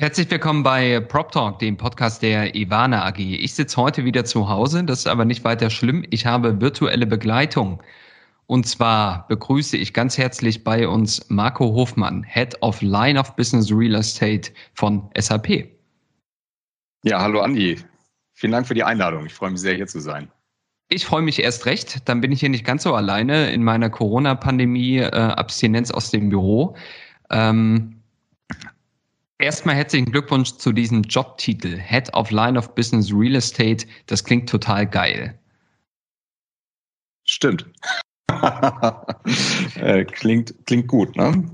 Herzlich willkommen bei Prop Talk, dem Podcast der Ivana AG. Ich sitze heute wieder zu Hause, das ist aber nicht weiter schlimm. Ich habe virtuelle Begleitung. Und zwar begrüße ich ganz herzlich bei uns Marco Hofmann, Head of Line of Business Real Estate von SAP. Ja, hallo Andi. Vielen Dank für die Einladung. Ich freue mich sehr, hier zu sein. Ich freue mich erst recht. Dann bin ich hier nicht ganz so alleine in meiner Corona-Pandemie, äh, Abstinenz aus dem Büro. Ähm, erstmal herzlichen Glückwunsch zu diesem Jobtitel, Head of Line of Business Real Estate. Das klingt total geil. Stimmt. Äh, klingt, klingt gut, ne?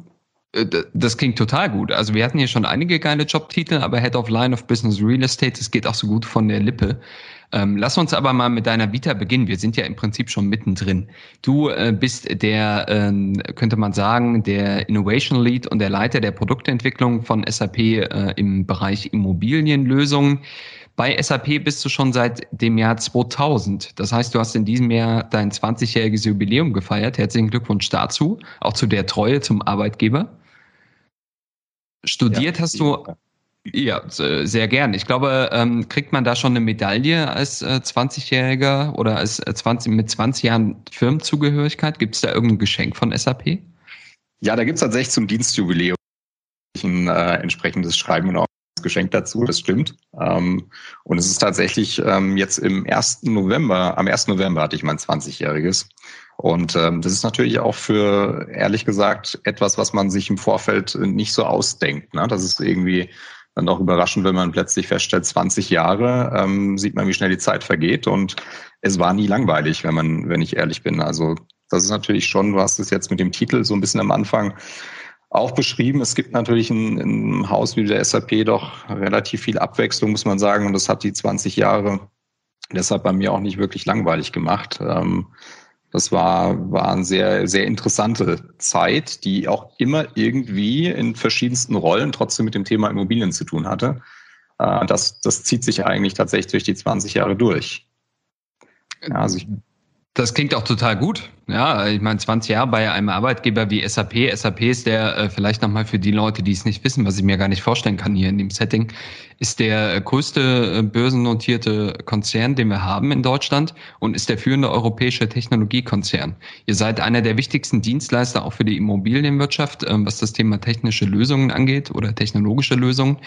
Äh, das klingt total gut. Also wir hatten hier schon einige geile Jobtitel, aber Head of Line of Business Real Estate, das geht auch so gut von der Lippe. Ähm, lass uns aber mal mit deiner Vita beginnen. Wir sind ja im Prinzip schon mittendrin. Du äh, bist der, äh, könnte man sagen, der Innovation Lead und der Leiter der Produktentwicklung von SAP äh, im Bereich Immobilienlösungen. Bei SAP bist du schon seit dem Jahr 2000. Das heißt, du hast in diesem Jahr dein 20-jähriges Jubiläum gefeiert. Herzlichen Glückwunsch dazu, auch zu der Treue zum Arbeitgeber. Studiert ja, hast du ja, sehr gern. Ich glaube, ähm, kriegt man da schon eine Medaille als äh, 20-Jähriger oder als äh, 20, mit 20 Jahren Firmenzugehörigkeit? Gibt es da irgendein Geschenk von SAP? Ja, da gibt es tatsächlich zum Dienstjubiläum ein äh, entsprechendes Schreiben und auch ein Geschenk dazu, das stimmt. Ähm, und es ist tatsächlich ähm, jetzt im 1. November, am 1. November hatte ich mein 20-jähriges. Und ähm, das ist natürlich auch für, ehrlich gesagt, etwas, was man sich im Vorfeld nicht so ausdenkt. Ne? Das ist irgendwie dann auch überraschend, wenn man plötzlich feststellt, 20 Jahre, ähm, sieht man, wie schnell die Zeit vergeht. Und es war nie langweilig, wenn man, wenn ich ehrlich bin. Also das ist natürlich schon, du hast es jetzt mit dem Titel so ein bisschen am Anfang auch beschrieben. Es gibt natürlich in, in einem Haus wie der SAP doch relativ viel Abwechslung, muss man sagen. Und das hat die 20 Jahre deshalb bei mir auch nicht wirklich langweilig gemacht. Ähm, das war, war eine sehr, sehr interessante Zeit, die auch immer irgendwie in verschiedensten Rollen trotzdem mit dem Thema Immobilien zu tun hatte. Äh, das, das zieht sich eigentlich tatsächlich durch die 20 Jahre durch. Ja, also ich, das klingt auch total gut. Ja, ich meine, 20 Jahre bei einem Arbeitgeber wie SAP. SAP ist der, äh, vielleicht nochmal für die Leute, die es nicht wissen, was ich mir gar nicht vorstellen kann hier in dem Setting, ist der größte äh, börsennotierte Konzern, den wir haben in Deutschland und ist der führende europäische Technologiekonzern. Ihr seid einer der wichtigsten Dienstleister auch für die Immobilienwirtschaft, ähm, was das Thema technische Lösungen angeht oder technologische Lösungen.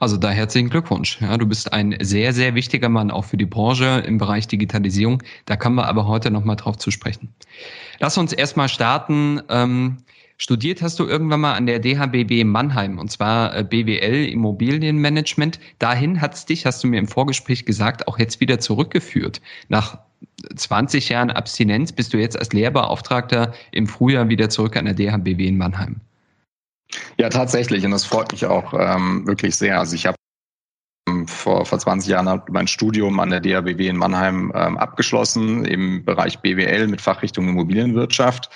Also da herzlichen Glückwunsch. Ja, du bist ein sehr, sehr wichtiger Mann auch für die Branche im Bereich Digitalisierung. Da kommen wir aber heute nochmal drauf zu sprechen. Lass uns erstmal starten. Ähm, studiert hast du irgendwann mal an der DHBB Mannheim und zwar äh, BWL Immobilienmanagement. Dahin hat es dich, hast du mir im Vorgespräch gesagt, auch jetzt wieder zurückgeführt. Nach 20 Jahren Abstinenz bist du jetzt als Lehrbeauftragter im Frühjahr wieder zurück an der DHBW in Mannheim. Ja, tatsächlich. Und das freut mich auch ähm, wirklich sehr. Also ich habe vor, vor 20 Jahren mein Studium an der DABW in Mannheim ähm, abgeschlossen im Bereich BWL mit Fachrichtung Immobilienwirtschaft.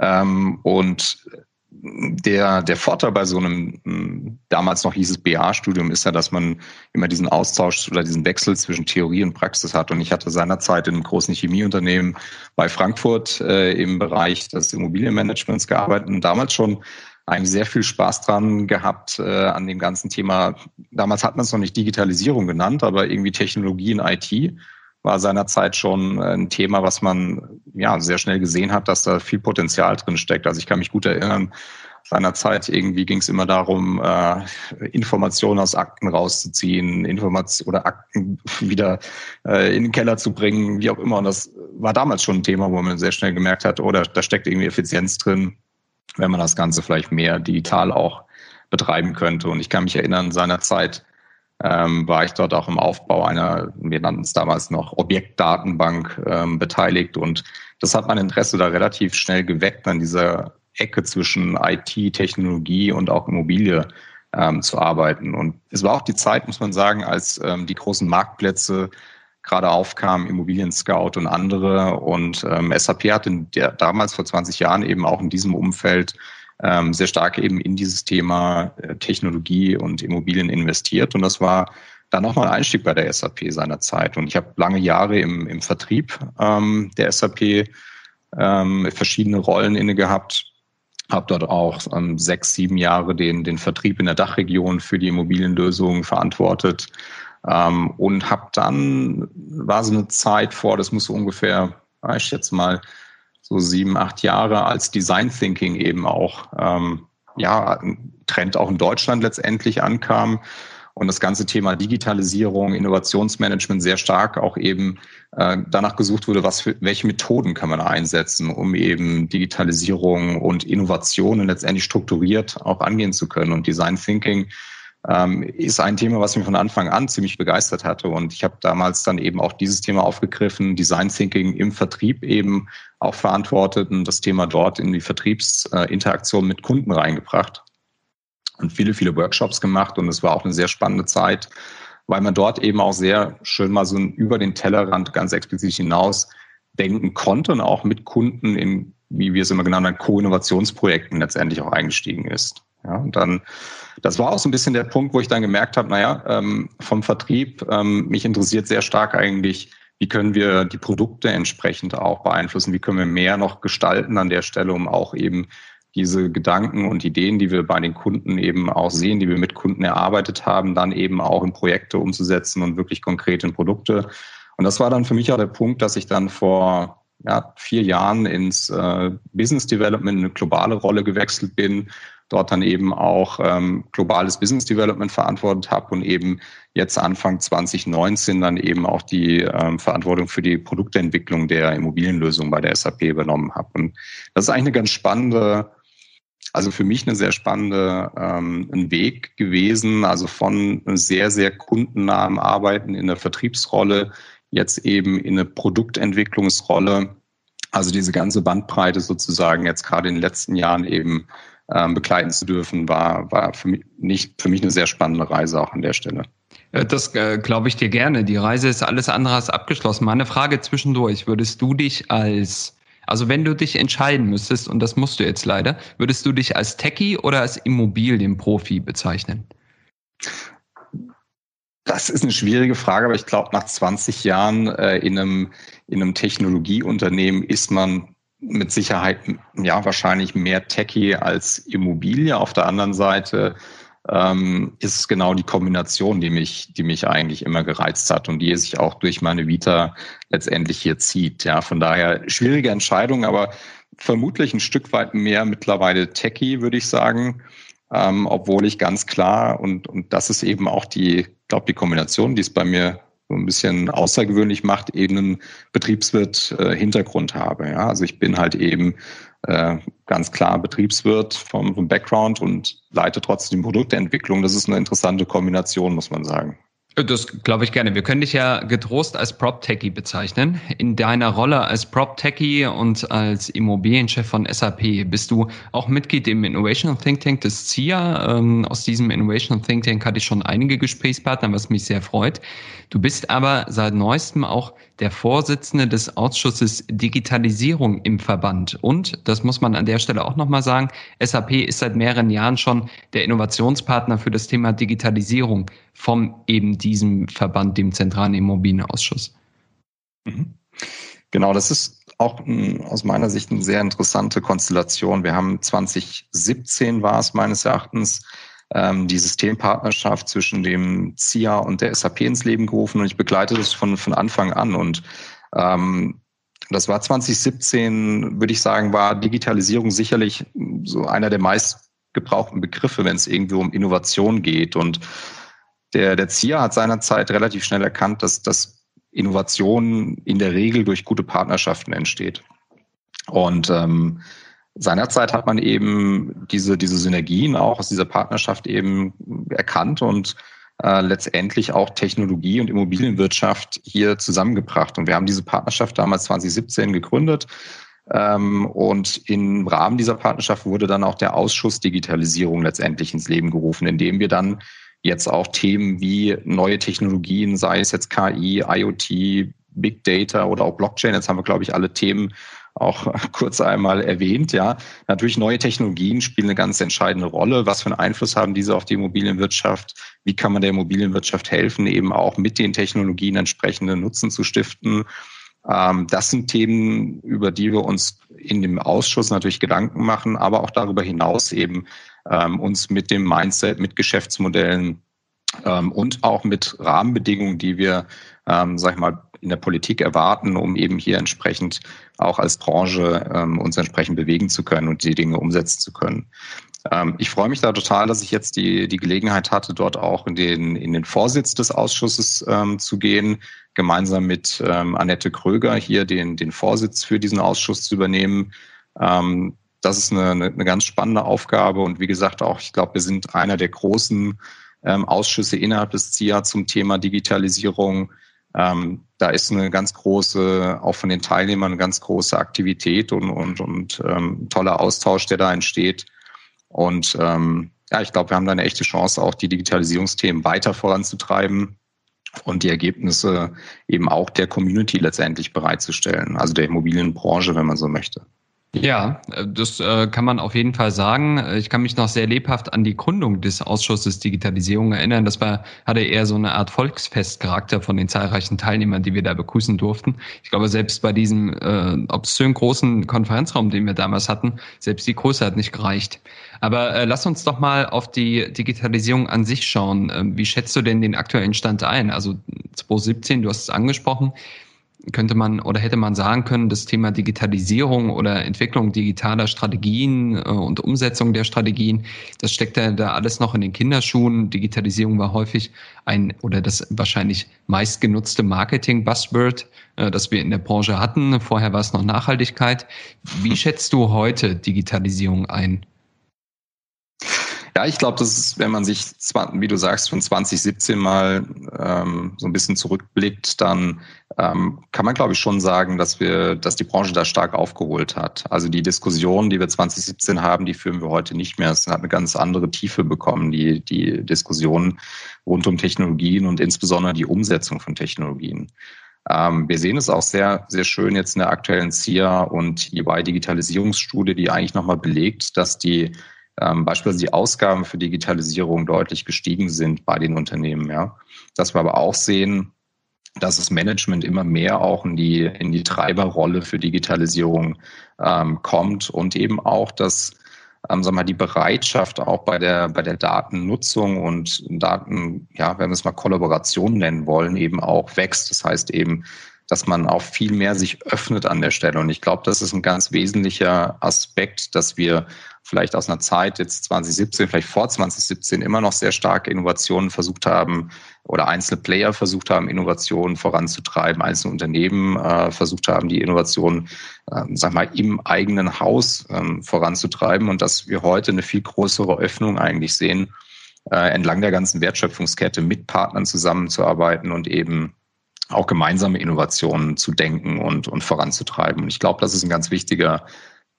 Ähm, und der, der Vorteil bei so einem, hm, damals noch hieß es BA-Studium, ist ja, dass man immer diesen Austausch oder diesen Wechsel zwischen Theorie und Praxis hat. Und ich hatte seinerzeit in einem großen Chemieunternehmen bei Frankfurt äh, im Bereich des Immobilienmanagements gearbeitet und damals schon eigentlich sehr viel Spaß dran gehabt äh, an dem ganzen Thema. Damals hat man es noch nicht Digitalisierung genannt, aber irgendwie Technologie in IT war seinerzeit schon ein Thema, was man ja sehr schnell gesehen hat, dass da viel Potenzial drin steckt. Also ich kann mich gut erinnern, seinerzeit irgendwie ging es immer darum, äh, Informationen aus Akten rauszuziehen, Informationen oder Akten wieder äh, in den Keller zu bringen, wie auch immer. Und das war damals schon ein Thema, wo man sehr schnell gemerkt hat, oh, da, da steckt irgendwie Effizienz drin wenn man das Ganze vielleicht mehr digital auch betreiben könnte. Und ich kann mich erinnern, seinerzeit ähm, war ich dort auch im Aufbau einer, wir nannten es damals noch Objektdatenbank ähm, beteiligt. Und das hat mein Interesse da relativ schnell geweckt, an dieser Ecke zwischen IT, Technologie und auch Immobilie ähm, zu arbeiten. Und es war auch die Zeit, muss man sagen, als ähm, die großen Marktplätze gerade aufkamen, Immobilien Scout und andere. Und ähm, SAP hat in der, damals vor 20 Jahren eben auch in diesem Umfeld ähm, sehr stark eben in dieses Thema äh, Technologie und Immobilien investiert. Und das war dann nochmal ein Einstieg bei der SAP seiner Zeit. Und ich habe lange Jahre im, im Vertrieb ähm, der SAP ähm, verschiedene Rollen inne gehabt. Habe dort auch ähm, sechs, sieben Jahre den, den Vertrieb in der Dachregion für die Immobilienlösungen verantwortet. Ähm, und habe dann, war so eine Zeit vor, das muss so ungefähr, ich jetzt mal, so sieben, acht Jahre als Design Thinking eben auch, ähm, ja, ein Trend auch in Deutschland letztendlich ankam und das ganze Thema Digitalisierung, Innovationsmanagement sehr stark auch eben äh, danach gesucht wurde, was für, welche Methoden kann man einsetzen, um eben Digitalisierung und Innovationen letztendlich strukturiert auch angehen zu können. Und Design Thinking ähm, ist ein Thema, was mich von Anfang an ziemlich begeistert hatte. Und ich habe damals dann eben auch dieses Thema aufgegriffen, Design Thinking im Vertrieb eben auch verantwortet und das Thema dort in die Vertriebsinteraktion mit Kunden reingebracht und viele, viele Workshops gemacht. Und es war auch eine sehr spannende Zeit, weil man dort eben auch sehr schön mal so über den Tellerrand ganz explizit hinaus denken konnte und auch mit Kunden in, wie wir es immer genannt haben, Co-Innovationsprojekten letztendlich auch eingestiegen ist. Ja, und dann, das war auch so ein bisschen der Punkt, wo ich dann gemerkt habe, naja, ähm, vom Vertrieb, ähm, mich interessiert sehr stark eigentlich, wie können wir die Produkte entsprechend auch beeinflussen, wie können wir mehr noch gestalten an der Stelle, um auch eben diese Gedanken und Ideen, die wir bei den Kunden eben auch sehen, die wir mit Kunden erarbeitet haben, dann eben auch in Projekte umzusetzen und wirklich konkret in Produkte. Und das war dann für mich auch der Punkt, dass ich dann vor ja, vier Jahren ins äh, Business Development eine globale Rolle gewechselt bin, dort dann eben auch ähm, globales Business Development verantwortet habe und eben jetzt Anfang 2019 dann eben auch die ähm, Verantwortung für die Produktentwicklung der Immobilienlösung bei der SAP übernommen habe. Und das ist eigentlich eine ganz spannende also für mich eine sehr spannende ähm, Weg gewesen, also von sehr, sehr kundennahem Arbeiten in der Vertriebsrolle jetzt eben in eine Produktentwicklungsrolle. Also diese ganze Bandbreite sozusagen jetzt gerade in den letzten Jahren eben ähm, begleiten zu dürfen, war, war für mich nicht für mich eine sehr spannende Reise auch an der Stelle. Das äh, glaube ich dir gerne. Die Reise ist alles andere als abgeschlossen. Meine Frage zwischendurch, würdest du dich als also wenn du dich entscheiden müsstest, und das musst du jetzt leider, würdest du dich als Techie oder als Immobilienprofi bezeichnen? Das ist eine schwierige Frage, aber ich glaube, nach 20 Jahren äh, in, einem, in einem Technologieunternehmen ist man mit Sicherheit ja wahrscheinlich mehr Techie als Immobilie. Auf der anderen Seite ähm, ist genau die Kombination, die mich, die mich eigentlich immer gereizt hat und die sich auch durch meine Vita letztendlich hier zieht. Ja, von daher schwierige Entscheidung, aber vermutlich ein Stück weit mehr mittlerweile Techie, würde ich sagen. Ähm, obwohl ich ganz klar und, und das ist eben auch die, glaube die Kombination, die es bei mir so ein bisschen außergewöhnlich macht, eben einen Betriebswirt-Hintergrund äh, habe. Ja, also ich bin halt eben äh, ganz klar Betriebswirt vom, vom Background und leite trotzdem Produktentwicklung. Das ist eine interessante Kombination, muss man sagen. Das glaube ich gerne. Wir können dich ja getrost als Prop-Techie bezeichnen. In deiner Rolle als Prop-Techie und als Immobilienchef von SAP bist du auch Mitglied im Innovation Think Tank des CIA. Ähm, aus diesem Innovation Think Tank hatte ich schon einige Gesprächspartner, was mich sehr freut. Du bist aber seit neuestem auch der Vorsitzende des Ausschusses Digitalisierung im Verband. Und, das muss man an der Stelle auch nochmal sagen, SAP ist seit mehreren Jahren schon der Innovationspartner für das Thema Digitalisierung vom eben diesem Verband, dem Zentralen Immobilienausschuss. Mhm. Genau, das ist auch aus meiner Sicht eine sehr interessante Konstellation. Wir haben 2017 war es meines Erachtens ähm, die Systempartnerschaft zwischen dem CIA und der SAP ins Leben gerufen und ich begleite das von, von Anfang an und ähm, das war 2017, würde ich sagen, war Digitalisierung sicherlich so einer der meist gebrauchten Begriffe, wenn es irgendwie um Innovation geht. Und der, der CIA hat seinerzeit relativ schnell erkannt, dass, dass Innovation in der Regel durch gute Partnerschaften entsteht. Und ähm, seinerzeit hat man eben diese, diese Synergien auch aus dieser Partnerschaft eben erkannt und äh, letztendlich auch Technologie und Immobilienwirtschaft hier zusammengebracht. Und wir haben diese Partnerschaft damals 2017 gegründet. Ähm, und im Rahmen dieser Partnerschaft wurde dann auch der Ausschuss Digitalisierung letztendlich ins Leben gerufen, indem wir dann jetzt auch Themen wie neue Technologien, sei es jetzt KI, IoT, Big Data oder auch Blockchain, jetzt haben wir, glaube ich, alle Themen auch kurz einmal erwähnt. Ja, natürlich neue Technologien spielen eine ganz entscheidende Rolle. Was für einen Einfluss haben diese auf die Immobilienwirtschaft? Wie kann man der Immobilienwirtschaft helfen, eben auch mit den Technologien entsprechende Nutzen zu stiften? Ähm, das sind Themen, über die wir uns in dem Ausschuss natürlich Gedanken machen, aber auch darüber hinaus eben ähm, uns mit dem Mindset, mit Geschäftsmodellen ähm, und auch mit Rahmenbedingungen, die wir, sag ich mal, in der Politik erwarten, um eben hier entsprechend auch als Branche ähm, uns entsprechend bewegen zu können und die Dinge umsetzen zu können. Ähm, ich freue mich da total, dass ich jetzt die, die Gelegenheit hatte, dort auch in den, in den Vorsitz des Ausschusses ähm, zu gehen, gemeinsam mit ähm, Annette Kröger hier den, den Vorsitz für diesen Ausschuss zu übernehmen. Ähm, das ist eine, eine, ganz spannende Aufgabe und wie gesagt auch, ich glaube, wir sind einer der großen ähm, Ausschüsse innerhalb des CIA zum Thema Digitalisierung. Ähm, da ist eine ganz große, auch von den Teilnehmern eine ganz große Aktivität und, und, und ähm, toller Austausch, der da entsteht. Und ähm, ja, ich glaube, wir haben da eine echte Chance, auch die Digitalisierungsthemen weiter voranzutreiben und die Ergebnisse eben auch der Community letztendlich bereitzustellen, also der Immobilienbranche, wenn man so möchte. Ja, äh, das äh, kann man auf jeden Fall sagen. Äh, ich kann mich noch sehr lebhaft an die Gründung des Ausschusses Digitalisierung erinnern. Das war, hatte eher so eine Art Volksfestcharakter von den zahlreichen Teilnehmern, die wir da begrüßen durften. Ich glaube, selbst bei diesem äh, obszön großen Konferenzraum, den wir damals hatten, selbst die Größe hat nicht gereicht. Aber äh, lass uns doch mal auf die Digitalisierung an sich schauen. Ähm, wie schätzt du denn den aktuellen Stand ein? Also 2017, du hast es angesprochen könnte man oder hätte man sagen können, das Thema Digitalisierung oder Entwicklung digitaler Strategien äh, und Umsetzung der Strategien, das steckt ja da alles noch in den Kinderschuhen. Digitalisierung war häufig ein oder das wahrscheinlich meistgenutzte Marketing-Buzzword, äh, das wir in der Branche hatten. Vorher war es noch Nachhaltigkeit. Wie schätzt du heute Digitalisierung ein? Ja, ich glaube, das ist, wenn man sich, wie du sagst, von 2017 mal ähm, so ein bisschen zurückblickt, dann ähm, kann man, glaube ich, schon sagen, dass wir, dass die Branche da stark aufgeholt hat. Also die Diskussion, die wir 2017 haben, die führen wir heute nicht mehr. Es hat eine ganz andere Tiefe bekommen, die, die Diskussion rund um Technologien und insbesondere die Umsetzung von Technologien. Ähm, wir sehen es auch sehr, sehr schön jetzt in der aktuellen CIA und EY Digitalisierungsstudie, die eigentlich nochmal belegt, dass die ähm, beispielsweise die Ausgaben für Digitalisierung deutlich gestiegen sind bei den Unternehmen. Ja. Dass wir aber auch sehen, dass das Management immer mehr auch in die, in die Treiberrolle für Digitalisierung ähm, kommt und eben auch, dass ähm, sagen wir mal, die Bereitschaft auch bei der, bei der Datennutzung und Daten, ja, wenn wir es mal Kollaboration nennen wollen, eben auch wächst. Das heißt eben, dass man auch viel mehr sich öffnet an der Stelle. Und ich glaube, das ist ein ganz wesentlicher Aspekt, dass wir vielleicht aus einer Zeit jetzt 2017, vielleicht vor 2017 immer noch sehr starke Innovationen versucht haben oder einzelne Player versucht haben, Innovationen voranzutreiben, einzelne Unternehmen äh, versucht haben, die Innovationen, äh, sag mal, im eigenen Haus ähm, voranzutreiben und dass wir heute eine viel größere Öffnung eigentlich sehen, äh, entlang der ganzen Wertschöpfungskette mit Partnern zusammenzuarbeiten und eben auch gemeinsame Innovationen zu denken und, und voranzutreiben. Und ich glaube, das ist ein ganz wichtiger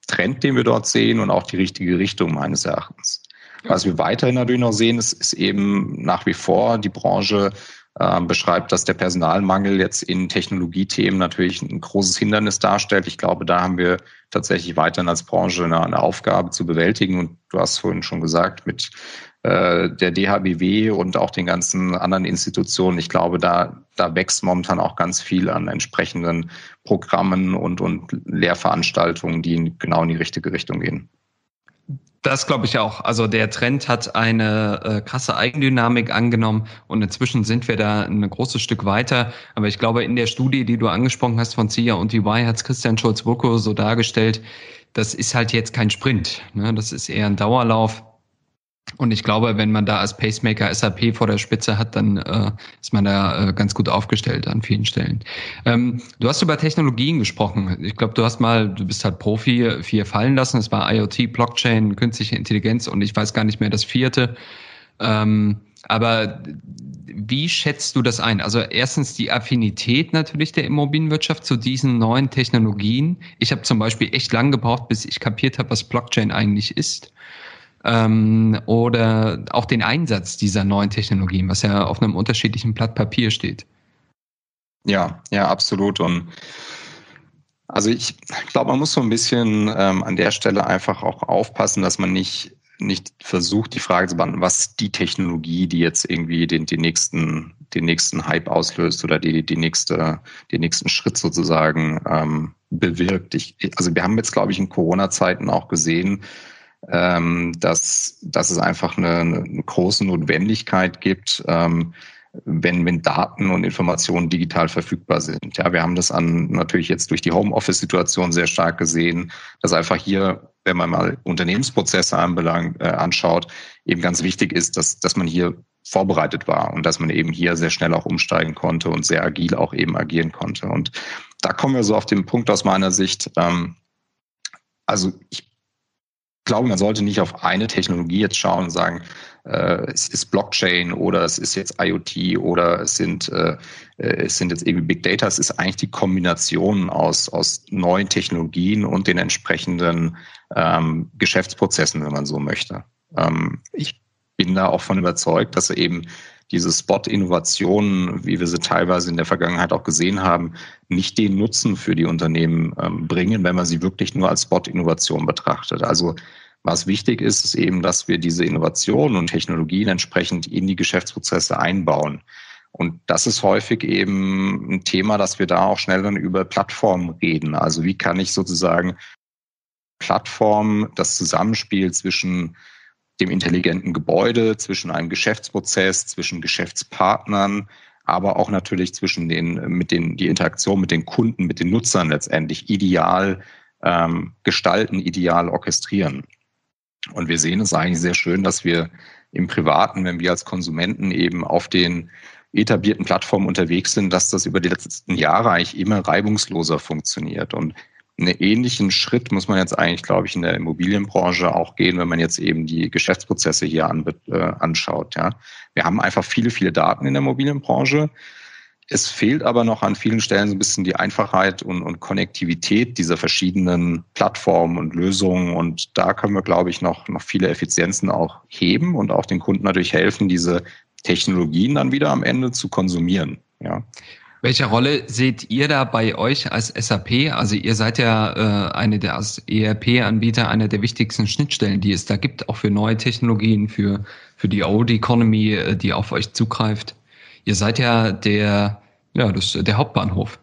Trend, den wir dort sehen und auch die richtige Richtung meines Erachtens. Was wir weiterhin natürlich noch sehen, ist, ist eben nach wie vor die Branche äh, beschreibt, dass der Personalmangel jetzt in Technologiethemen natürlich ein großes Hindernis darstellt. Ich glaube, da haben wir tatsächlich weiterhin als Branche eine Aufgabe zu bewältigen. Und du hast vorhin schon gesagt, mit äh, der DHBW und auch den ganzen anderen Institutionen. Ich glaube, da, da wächst momentan auch ganz viel an entsprechenden Programmen und, und Lehrveranstaltungen, die genau in die richtige Richtung gehen. Das glaube ich auch. Also der Trend hat eine äh, krasse Eigendynamik angenommen und inzwischen sind wir da ein großes Stück weiter. Aber ich glaube, in der Studie, die du angesprochen hast von CIA und EY, hat es Christian Schulz-Burko so dargestellt, das ist halt jetzt kein Sprint. Ne? Das ist eher ein Dauerlauf. Und ich glaube, wenn man da als Pacemaker SAP vor der Spitze hat, dann äh, ist man da äh, ganz gut aufgestellt an vielen Stellen. Ähm, du hast über Technologien gesprochen. Ich glaube, du hast mal, du bist halt Profi, vier fallen lassen. Es war IoT, Blockchain, künstliche Intelligenz und ich weiß gar nicht mehr das vierte. Ähm, Aber wie schätzt du das ein? Also erstens die Affinität natürlich der Immobilienwirtschaft zu diesen neuen Technologien. Ich habe zum Beispiel echt lang gebraucht, bis ich kapiert habe, was Blockchain eigentlich ist. Ähm, oder auch den Einsatz dieser neuen Technologien, was ja auf einem unterschiedlichen Blatt Papier steht. Ja, ja, absolut. Und also ich glaube, man muss so ein bisschen ähm, an der Stelle einfach auch aufpassen, dass man nicht nicht versucht, die Frage zu beantworten, was die Technologie, die jetzt irgendwie den, den nächsten, den nächsten Hype auslöst oder die, die nächste, den nächsten Schritt sozusagen ähm, bewirkt. Ich, also wir haben jetzt, glaube ich, in Corona-Zeiten auch gesehen, ähm, dass, dass es einfach eine, eine große Notwendigkeit gibt, ähm, wenn, wenn Daten und Informationen digital verfügbar sind. Ja, wir haben das an, natürlich jetzt durch die Homeoffice-Situation sehr stark gesehen, dass einfach hier, wenn man mal Unternehmensprozesse anbelangt, äh, anschaut, eben ganz wichtig ist, dass, dass man hier vorbereitet war und dass man eben hier sehr schnell auch umsteigen konnte und sehr agil auch eben agieren konnte. Und da kommen wir so auf den Punkt aus meiner Sicht, ähm, also ich glaube, man sollte nicht auf eine Technologie jetzt schauen und sagen, äh, es ist Blockchain oder es ist jetzt IoT oder es sind, äh, äh, es sind jetzt irgendwie Big Data. Es ist eigentlich die Kombination aus, aus neuen Technologien und den entsprechenden ähm, Geschäftsprozessen, wenn man so möchte. Ähm, ich bin da auch von überzeugt, dass eben diese Spot-Innovationen, wie wir sie teilweise in der Vergangenheit auch gesehen haben, nicht den Nutzen für die Unternehmen ähm, bringen, wenn man sie wirklich nur als Spot-Innovation betrachtet. Also was wichtig ist, ist eben, dass wir diese Innovationen und Technologien entsprechend in die Geschäftsprozesse einbauen. Und das ist häufig eben ein Thema, dass wir da auch schnell dann über Plattformen reden. Also wie kann ich sozusagen Plattform, das Zusammenspiel zwischen dem intelligenten Gebäude, zwischen einem Geschäftsprozess, zwischen Geschäftspartnern, aber auch natürlich zwischen den, mit den, die Interaktion mit den Kunden, mit den Nutzern letztendlich ideal ähm, gestalten, ideal orchestrieren. Und wir sehen es eigentlich sehr schön, dass wir im Privaten, wenn wir als Konsumenten eben auf den etablierten Plattformen unterwegs sind, dass das über die letzten Jahre eigentlich immer reibungsloser funktioniert. Und einen ähnlichen Schritt muss man jetzt eigentlich, glaube ich, in der Immobilienbranche auch gehen, wenn man jetzt eben die Geschäftsprozesse hier an, äh, anschaut. Ja. Wir haben einfach viele, viele Daten in der Immobilienbranche. Es fehlt aber noch an vielen Stellen so ein bisschen die Einfachheit und, und Konnektivität dieser verschiedenen Plattformen und Lösungen. Und da können wir, glaube ich, noch, noch viele Effizienzen auch heben und auch den Kunden natürlich helfen, diese Technologien dann wieder am Ende zu konsumieren. Ja. Welche Rolle seht ihr da bei euch als SAP? Also ihr seid ja äh, eine der als ERP-Anbieter einer der wichtigsten Schnittstellen, die es da gibt, auch für neue Technologien, für, für die Old Economy, äh, die auf euch zugreift. Ihr seid ja der, ja, das, der Hauptbahnhof.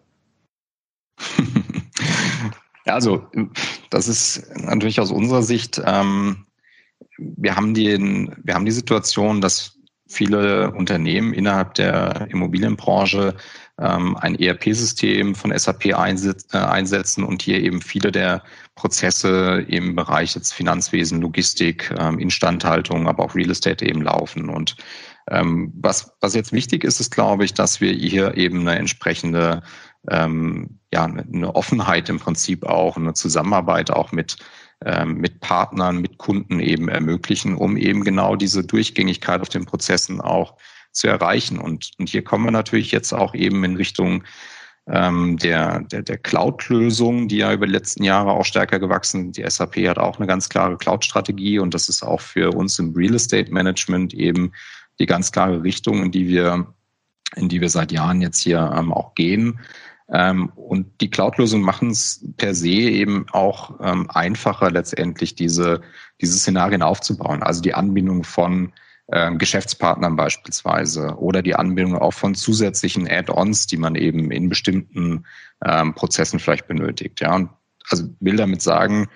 ja, also das ist natürlich aus unserer Sicht, ähm, wir haben den, wir haben die Situation, dass viele Unternehmen innerhalb der Immobilienbranche ähm, ein ERP-System von SAP einsetz, äh, einsetzen und hier eben viele der Prozesse im Bereich jetzt Finanzwesen, Logistik, ähm, Instandhaltung, aber auch Real Estate eben laufen. Und ähm, was, was jetzt wichtig ist, ist, glaube ich, dass wir hier eben eine entsprechende ähm, ja, eine Offenheit im Prinzip auch, eine Zusammenarbeit auch mit, ähm, mit Partnern, mit Kunden eben ermöglichen, um eben genau diese Durchgängigkeit auf den Prozessen auch zu erreichen. Und, und hier kommen wir natürlich jetzt auch eben in Richtung ähm, der, der, der Cloud-Lösung, die ja über die letzten Jahre auch stärker gewachsen sind. Die SAP hat auch eine ganz klare Cloud-Strategie und das ist auch für uns im Real Estate Management eben die ganz klare Richtung, in die wir, in die wir seit Jahren jetzt hier ähm, auch gehen. Ähm, und die Cloud-Lösungen machen es per se eben auch ähm, einfacher, letztendlich diese, diese Szenarien aufzubauen. Also die Anbindung von Geschäftspartnern beispielsweise oder die Anbindung auch von zusätzlichen Add-ons, die man eben in bestimmten ähm, Prozessen vielleicht benötigt. Ja, und also will damit sagen,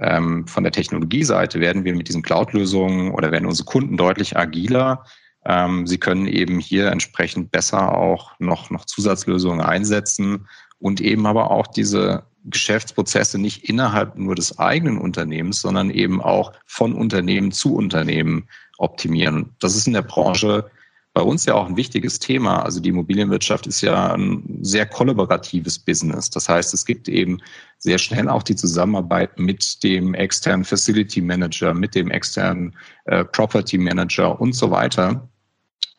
ähm, von der Technologieseite werden wir mit diesen Cloud-Lösungen oder werden unsere Kunden deutlich agiler. Ähm, sie können eben hier entsprechend besser auch noch, noch Zusatzlösungen einsetzen und eben aber auch diese Geschäftsprozesse nicht innerhalb nur des eigenen Unternehmens, sondern eben auch von Unternehmen zu Unternehmen optimieren. Das ist in der Branche bei uns ja auch ein wichtiges Thema. Also die Immobilienwirtschaft ist ja ein sehr kollaboratives Business. Das heißt, es gibt eben sehr schnell auch die Zusammenarbeit mit dem externen Facility Manager, mit dem externen äh, Property Manager und so weiter.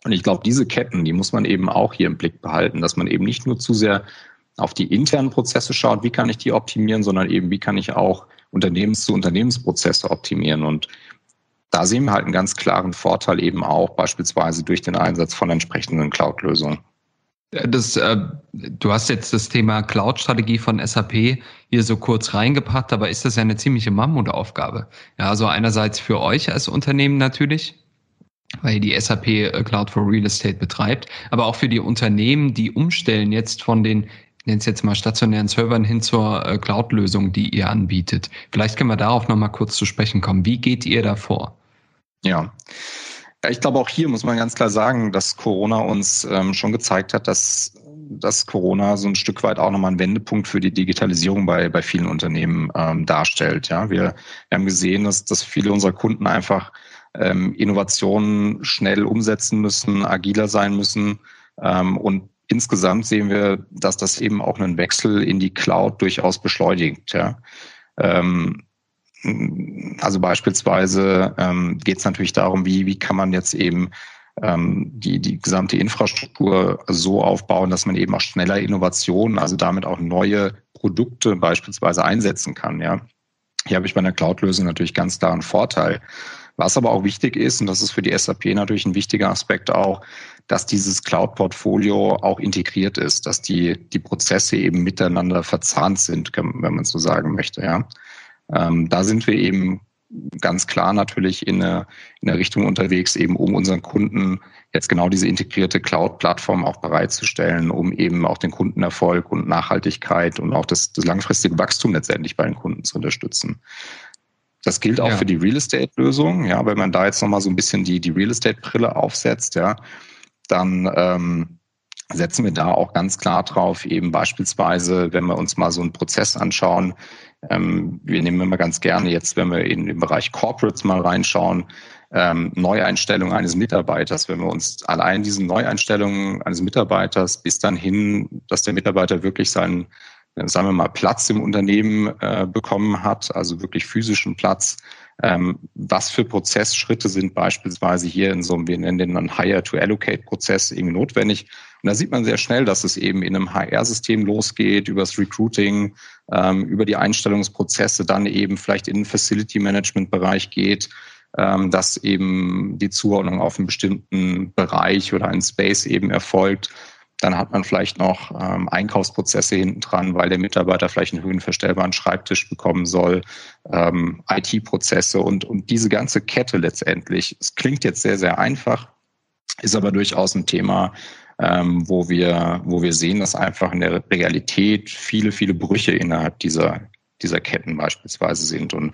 Und ich glaube, diese Ketten, die muss man eben auch hier im Blick behalten, dass man eben nicht nur zu sehr auf die internen Prozesse schaut, wie kann ich die optimieren, sondern eben, wie kann ich auch Unternehmens- zu Unternehmensprozesse optimieren. Und da sehen wir halt einen ganz klaren Vorteil eben auch beispielsweise durch den Einsatz von entsprechenden Cloud-Lösungen. Das, äh, du hast jetzt das Thema Cloud-Strategie von SAP hier so kurz reingepackt, aber ist das ja eine ziemliche Mammutaufgabe. Ja, also einerseits für euch als Unternehmen natürlich, weil die SAP äh, Cloud for Real Estate betreibt, aber auch für die Unternehmen, die umstellen jetzt von den nenne es jetzt mal stationären Servern hin zur äh, Cloud-Lösung, die ihr anbietet. Vielleicht können wir darauf nochmal kurz zu sprechen kommen. Wie geht ihr da vor? Ja. Ja, ich glaube, auch hier muss man ganz klar sagen, dass Corona uns ähm, schon gezeigt hat, dass, dass Corona so ein Stück weit auch nochmal einen Wendepunkt für die Digitalisierung bei, bei vielen Unternehmen ähm, darstellt. Ja, wir, wir haben gesehen, dass, dass viele unserer Kunden einfach ähm, Innovationen schnell umsetzen müssen, agiler sein müssen. Ähm, und insgesamt sehen wir, dass das eben auch einen Wechsel in die Cloud durchaus beschleunigt. Ja. Ähm, also beispielsweise ähm, geht es natürlich darum, wie, wie kann man jetzt eben ähm, die, die gesamte Infrastruktur so aufbauen, dass man eben auch schneller Innovationen, also damit auch neue Produkte beispielsweise einsetzen kann. Ja. Hier habe ich bei einer Cloud-Lösung natürlich ganz klar einen Vorteil. Was aber auch wichtig ist, und das ist für die SAP natürlich ein wichtiger Aspekt auch, dass dieses Cloud-Portfolio auch integriert ist, dass die, die Prozesse eben miteinander verzahnt sind, wenn man so sagen möchte. Ja. Ähm, da sind wir eben ganz klar natürlich in eine, in eine Richtung unterwegs, eben um unseren Kunden jetzt genau diese integrierte Cloud-Plattform auch bereitzustellen, um eben auch den Kundenerfolg und Nachhaltigkeit und auch das, das langfristige Wachstum letztendlich bei den Kunden zu unterstützen. Das gilt auch ja. für die Real Estate-Lösung. Ja, wenn man da jetzt nochmal so ein bisschen die, die Real Estate-Brille aufsetzt, ja, dann ähm, setzen wir da auch ganz klar drauf, eben beispielsweise, wenn wir uns mal so einen Prozess anschauen, ähm, wir nehmen immer ganz gerne jetzt, wenn wir in den Bereich Corporates mal reinschauen, ähm, Neueinstellung eines Mitarbeiters. Wenn wir uns allein diese Neueinstellungen eines Mitarbeiters bis dann hin, dass der Mitarbeiter wirklich seinen, sagen wir mal, Platz im Unternehmen äh, bekommen hat, also wirklich physischen Platz, ähm, was für Prozessschritte sind beispielsweise hier in so einem, wir nennen den dann Hire-to-Allocate-Prozess irgendwie notwendig. Und da sieht man sehr schnell, dass es eben in einem HR-System losgeht, über das Recruiting, ähm, über die Einstellungsprozesse, dann eben vielleicht in den Facility-Management-Bereich geht, ähm, dass eben die Zuordnung auf einen bestimmten Bereich oder einen Space eben erfolgt. Dann hat man vielleicht noch ähm, Einkaufsprozesse hinten dran, weil der Mitarbeiter vielleicht einen höhenverstellbaren Schreibtisch bekommen soll, ähm, IT-Prozesse und, und diese ganze Kette letztendlich. Es klingt jetzt sehr, sehr einfach, ist aber durchaus ein Thema, ähm, wo, wir, wo wir sehen, dass einfach in der Realität viele, viele Brüche innerhalb dieser, dieser Ketten beispielsweise sind. Und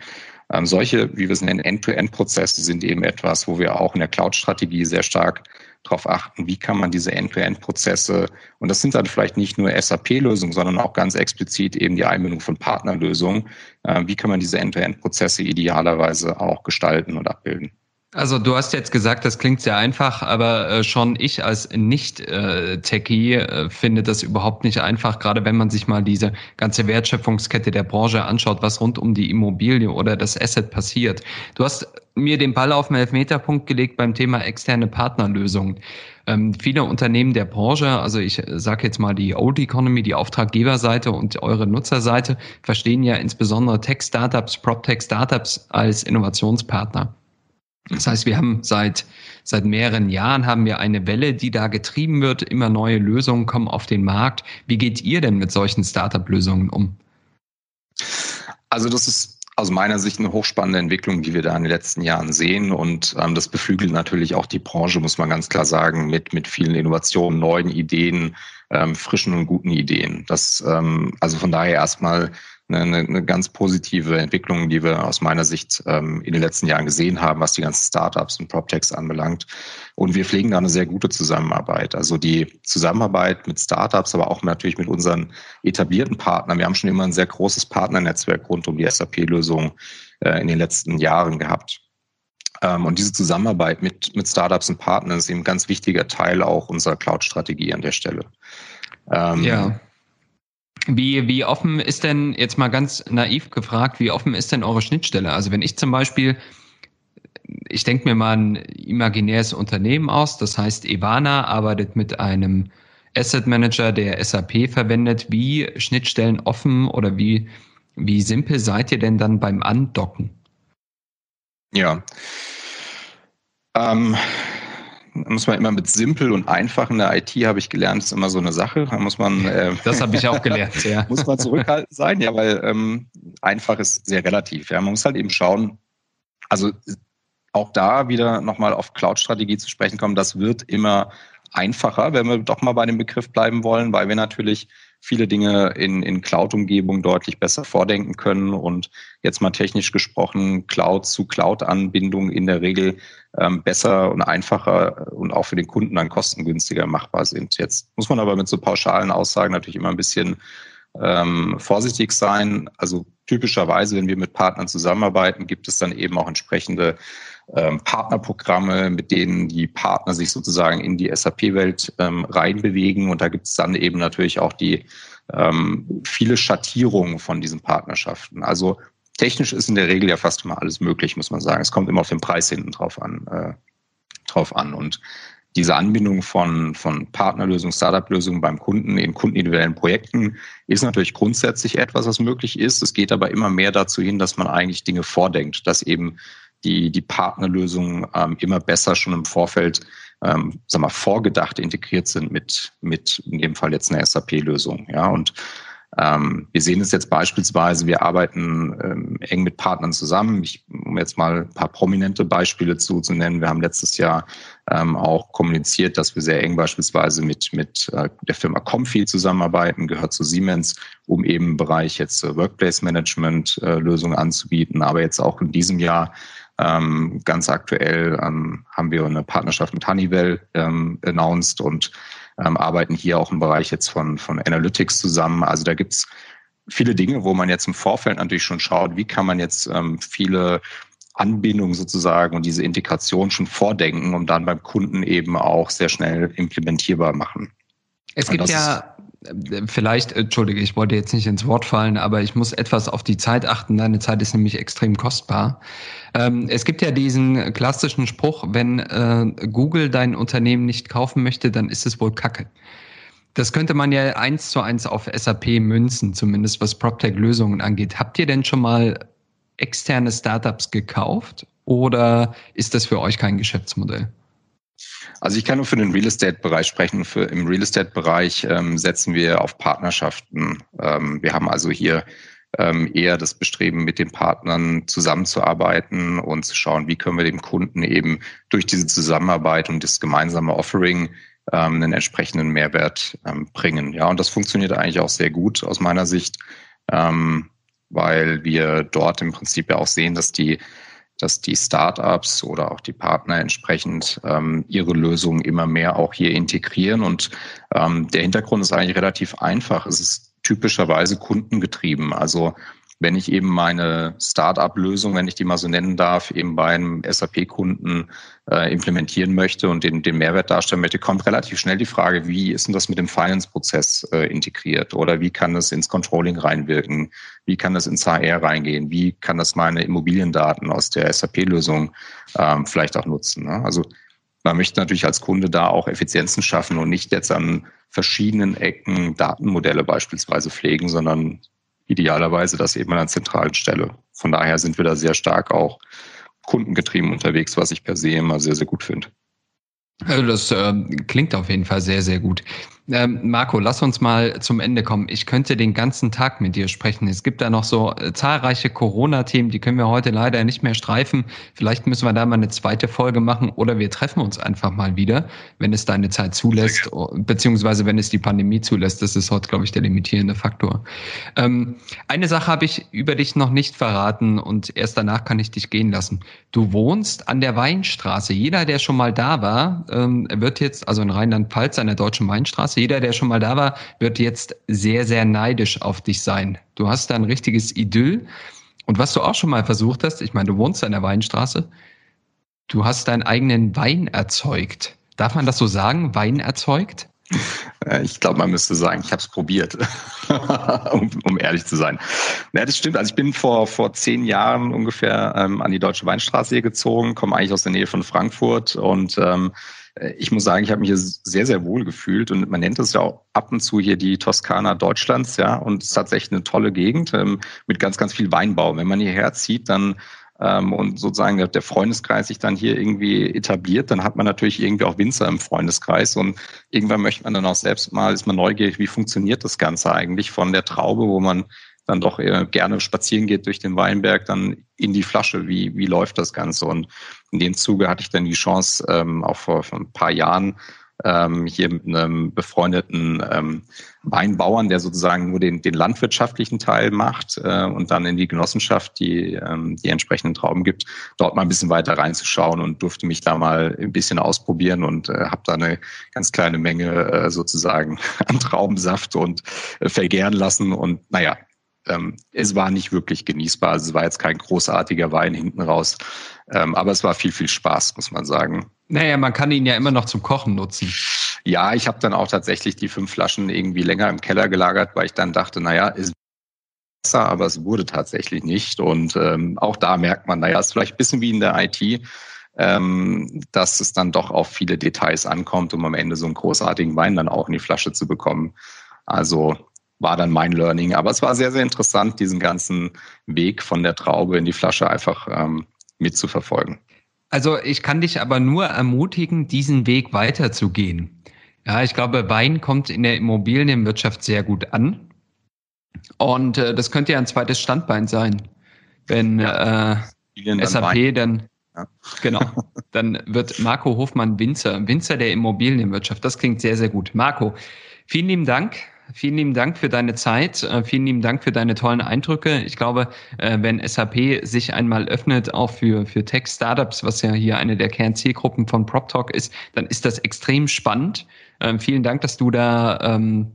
ähm, solche, wie wir es nennen, End-to-End-Prozesse sind eben etwas, wo wir auch in der Cloud-Strategie sehr stark darauf achten, wie kann man diese End-to-End-Prozesse, und das sind dann vielleicht nicht nur SAP-Lösungen, sondern auch ganz explizit eben die Einbindung von Partnerlösungen, äh, wie kann man diese End-to-End-Prozesse idealerweise auch gestalten und abbilden. Also du hast jetzt gesagt, das klingt sehr einfach, aber äh, schon ich als Nicht-Techie äh, finde das überhaupt nicht einfach, gerade wenn man sich mal diese ganze Wertschöpfungskette der Branche anschaut, was rund um die Immobilie oder das Asset passiert. Du hast mir den Ball auf den Elfmeterpunkt gelegt beim Thema externe Partnerlösungen. Ähm, viele Unternehmen der Branche, also ich sage jetzt mal die Old Economy, die Auftraggeberseite und eure Nutzerseite, verstehen ja insbesondere Tech-Startups, PropTech-Startups als Innovationspartner. Das heißt, wir haben seit, seit mehreren Jahren haben wir eine Welle, die da getrieben wird. Immer neue Lösungen kommen auf den Markt. Wie geht ihr denn mit solchen Startup-Lösungen um? Also das ist aus meiner Sicht eine hochspannende Entwicklung, die wir da in den letzten Jahren sehen. Und ähm, das beflügelt natürlich auch die Branche, muss man ganz klar sagen, mit, mit vielen Innovationen, neuen Ideen, ähm, frischen und guten Ideen. Das, ähm, also von daher erstmal eine, eine ganz positive Entwicklung, die wir aus meiner Sicht ähm, in den letzten Jahren gesehen haben, was die ganzen Startups und PropTechs anbelangt. Und wir pflegen da eine sehr gute Zusammenarbeit. Also die Zusammenarbeit mit Startups, aber auch natürlich mit unseren etablierten Partnern. Wir haben schon immer ein sehr großes Partnernetzwerk rund um die SAP-Lösung äh, in den letzten Jahren gehabt. Ähm, und diese Zusammenarbeit mit, mit Startups und Partnern ist eben ein ganz wichtiger Teil auch unserer Cloud-Strategie an der Stelle. Ähm, ja. Wie, wie offen ist denn, jetzt mal ganz naiv gefragt, wie offen ist denn eure Schnittstelle? Also wenn ich zum Beispiel ich denke mir mal ein imaginäres Unternehmen aus, das heißt Ivana arbeitet mit einem Asset Manager, der SAP verwendet. Wie Schnittstellen offen oder wie, wie simpel seid ihr denn dann beim Andocken? Ja. Ähm, muss man immer mit simpel und einfach in der IT habe ich gelernt, ist immer so eine Sache. Da muss man. Äh, das habe ich auch gelernt, ja. muss man zurückhaltend sein, ja, weil ähm, einfach ist sehr relativ. Ja, man muss halt eben schauen. Also auch da wieder nochmal auf Cloud-Strategie zu sprechen kommen. Das wird immer einfacher, wenn wir doch mal bei dem Begriff bleiben wollen, weil wir natürlich viele Dinge in, in Cloud-Umgebung deutlich besser vordenken können und jetzt mal technisch gesprochen Cloud zu Cloud-Anbindung in der Regel ähm, besser und einfacher und auch für den Kunden dann kostengünstiger machbar sind. Jetzt muss man aber mit so pauschalen Aussagen natürlich immer ein bisschen ähm, vorsichtig sein. Also typischerweise, wenn wir mit Partnern zusammenarbeiten, gibt es dann eben auch entsprechende ähm, Partnerprogramme, mit denen die Partner sich sozusagen in die SAP-Welt ähm, reinbewegen. Und da gibt es dann eben natürlich auch die ähm, viele Schattierungen von diesen Partnerschaften. Also technisch ist in der Regel ja fast immer alles möglich, muss man sagen. Es kommt immer auf den Preis hinten drauf an. Äh, drauf an. Und diese Anbindung von, von Partnerlösungen, Startup-Lösungen beim Kunden in kundenindividuellen Projekten ist natürlich grundsätzlich etwas, was möglich ist. Es geht aber immer mehr dazu hin, dass man eigentlich Dinge vordenkt, dass eben die, die Partnerlösungen ähm, immer besser schon im Vorfeld ähm, sag mal, vorgedacht integriert sind mit, mit in dem Fall jetzt einer SAP-Lösung. Ja, und ähm, wir sehen es jetzt beispielsweise, wir arbeiten ähm, eng mit Partnern zusammen. Ich, um jetzt mal ein paar prominente Beispiele zu, zu nennen. Wir haben letztes Jahr ähm, auch kommuniziert, dass wir sehr eng beispielsweise mit, mit äh, der Firma Comfy zusammenarbeiten, gehört zu Siemens, um eben im Bereich jetzt äh, Workplace Management äh, Lösungen anzubieten. Aber jetzt auch in diesem Jahr ähm, ganz aktuell ähm, haben wir eine Partnerschaft mit Honeywell ähm, announced und ähm, arbeiten hier auch im Bereich jetzt von, von Analytics zusammen. Also da gibt's viele Dinge, wo man jetzt im Vorfeld natürlich schon schaut, wie kann man jetzt ähm, viele Anbindungen sozusagen und diese Integration schon vordenken und dann beim Kunden eben auch sehr schnell implementierbar machen. Es gibt ja vielleicht, entschuldige, ich wollte jetzt nicht ins Wort fallen, aber ich muss etwas auf die Zeit achten. Deine Zeit ist nämlich extrem kostbar. Ähm, es gibt ja diesen klassischen Spruch, wenn äh, Google dein Unternehmen nicht kaufen möchte, dann ist es wohl Kacke. Das könnte man ja eins zu eins auf SAP münzen, zumindest was PropTech-Lösungen angeht. Habt ihr denn schon mal externe Startups gekauft oder ist das für euch kein Geschäftsmodell? Also ich kann nur für den Real Estate-Bereich sprechen. Für, Im Real Estate-Bereich ähm, setzen wir auf Partnerschaften. Ähm, wir haben also hier ähm, eher das Bestreben, mit den Partnern zusammenzuarbeiten und zu schauen, wie können wir dem Kunden eben durch diese Zusammenarbeit und das gemeinsame Offering ähm, einen entsprechenden Mehrwert ähm, bringen. Ja, und das funktioniert eigentlich auch sehr gut aus meiner Sicht, ähm, weil wir dort im Prinzip ja auch sehen, dass die dass die Startups oder auch die Partner entsprechend ähm, ihre Lösungen immer mehr auch hier integrieren. Und ähm, der Hintergrund ist eigentlich relativ einfach. Es ist typischerweise kundengetrieben. Also wenn ich eben meine Start-up-Lösung, wenn ich die mal so nennen darf, eben bei einem SAP-Kunden äh, implementieren möchte und den, den Mehrwert darstellen möchte, kommt relativ schnell die Frage, wie ist denn das mit dem Finance-Prozess äh, integriert oder wie kann das ins Controlling reinwirken, wie kann das ins HR reingehen, wie kann das meine Immobiliendaten aus der SAP-Lösung ähm, vielleicht auch nutzen. Ne? Also man möchte natürlich als Kunde da auch Effizienzen schaffen und nicht jetzt an verschiedenen Ecken Datenmodelle beispielsweise pflegen, sondern idealerweise das eben an einer zentralen Stelle. Von daher sind wir da sehr stark auch kundengetrieben unterwegs, was ich per se immer sehr, sehr gut finde. Also das äh, klingt auf jeden Fall sehr, sehr gut. Ähm, Marco, lass uns mal zum Ende kommen. Ich könnte den ganzen Tag mit dir sprechen. Es gibt da noch so äh, zahlreiche Corona-Themen, die können wir heute leider nicht mehr streifen. Vielleicht müssen wir da mal eine zweite Folge machen oder wir treffen uns einfach mal wieder, wenn es deine Zeit zulässt, beziehungsweise wenn es die Pandemie zulässt. Das ist heute, glaube ich, der limitierende Faktor. Ähm, eine Sache habe ich über dich noch nicht verraten und erst danach kann ich dich gehen lassen. Du wohnst an der Weinstraße. Jeder, der schon mal da war, ähm, wird jetzt, also in Rheinland-Pfalz an der Deutschen Weinstraße, jeder, der schon mal da war, wird jetzt sehr, sehr neidisch auf dich sein. Du hast da ein richtiges Idyll. Und was du auch schon mal versucht hast, ich meine, du wohnst an der Weinstraße, du hast deinen eigenen Wein erzeugt. Darf man das so sagen? Wein erzeugt? Äh, ich glaube, man müsste sagen, ich habe es probiert, um, um, ehrlich zu sein. Ja, das stimmt. Also ich bin vor, vor zehn Jahren ungefähr ähm, an die Deutsche Weinstraße hier gezogen, komme eigentlich aus der Nähe von Frankfurt und ähm, ich muss sagen, ich habe mich hier sehr, sehr wohl gefühlt und man nennt es ja auch ab und zu hier die Toskana Deutschlands, ja, und es ist tatsächlich eine tolle Gegend ähm, mit ganz, ganz viel Weinbau. Wenn man hierher zieht, dann ähm, und sozusagen der Freundeskreis sich dann hier irgendwie etabliert, dann hat man natürlich irgendwie auch Winzer im Freundeskreis und irgendwann möchte man dann auch selbst mal, ist man neugierig, wie funktioniert das Ganze eigentlich von der Traube, wo man dann doch eher gerne spazieren geht durch den Weinberg, dann in die Flasche, wie, wie läuft das Ganze? Und in dem Zuge hatte ich dann die Chance, ähm, auch vor, vor ein paar Jahren ähm, hier mit einem befreundeten ähm, Weinbauern, der sozusagen nur den, den landwirtschaftlichen Teil macht äh, und dann in die Genossenschaft die, ähm, die entsprechenden Trauben gibt, dort mal ein bisschen weiter reinzuschauen und durfte mich da mal ein bisschen ausprobieren und äh, habe da eine ganz kleine Menge äh, sozusagen an Traubensaft und äh, vergären lassen. Und naja, ähm, es war nicht wirklich genießbar. Also es war jetzt kein großartiger Wein hinten raus. Ähm, aber es war viel, viel Spaß, muss man sagen. Naja, man kann ihn ja immer noch zum Kochen nutzen. Ja, ich habe dann auch tatsächlich die fünf Flaschen irgendwie länger im Keller gelagert, weil ich dann dachte, naja, ist besser, aber es wurde tatsächlich nicht. Und ähm, auch da merkt man, naja, ist vielleicht ein bisschen wie in der IT, ähm, dass es dann doch auf viele Details ankommt, um am Ende so einen großartigen Wein dann auch in die Flasche zu bekommen. Also war dann mein Learning. Aber es war sehr, sehr interessant, diesen ganzen Weg von der Traube in die Flasche einfach ähm, mitzuverfolgen. Also ich kann dich aber nur ermutigen, diesen Weg weiterzugehen. Ja, ich glaube, Wein kommt in der Immobilienwirtschaft sehr gut an. Und äh, das könnte ja ein zweites Standbein sein. Wenn ja, äh, SAP Wein. dann ja. Genau. Dann wird Marco Hofmann Winzer, Winzer der Immobilienwirtschaft. Das klingt sehr, sehr gut. Marco, vielen lieben Dank Vielen lieben Dank für deine Zeit. Äh, vielen lieben Dank für deine tollen Eindrücke. Ich glaube, äh, wenn SAP sich einmal öffnet, auch für, für Tech-Startups, was ja hier eine der Kernzielgruppen von PropTalk ist, dann ist das extrem spannend. Ähm, vielen Dank, dass du da ähm,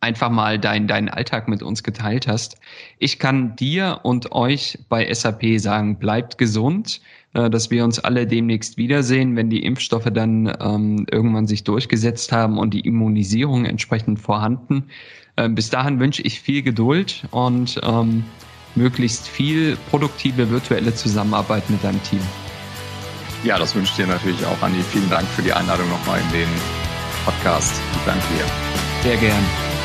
einfach mal dein, deinen Alltag mit uns geteilt hast. Ich kann dir und euch bei SAP sagen, bleibt gesund. Äh, dass wir uns alle demnächst wiedersehen, wenn die Impfstoffe dann ähm, irgendwann sich durchgesetzt haben und die Immunisierung entsprechend vorhanden. Äh, bis dahin wünsche ich viel Geduld und ähm, möglichst viel produktive virtuelle Zusammenarbeit mit deinem Team. Ja, das wünsche ich dir natürlich auch, Andi. Vielen Dank für die Einladung nochmal in den Podcast. Danke dir. Sehr gern.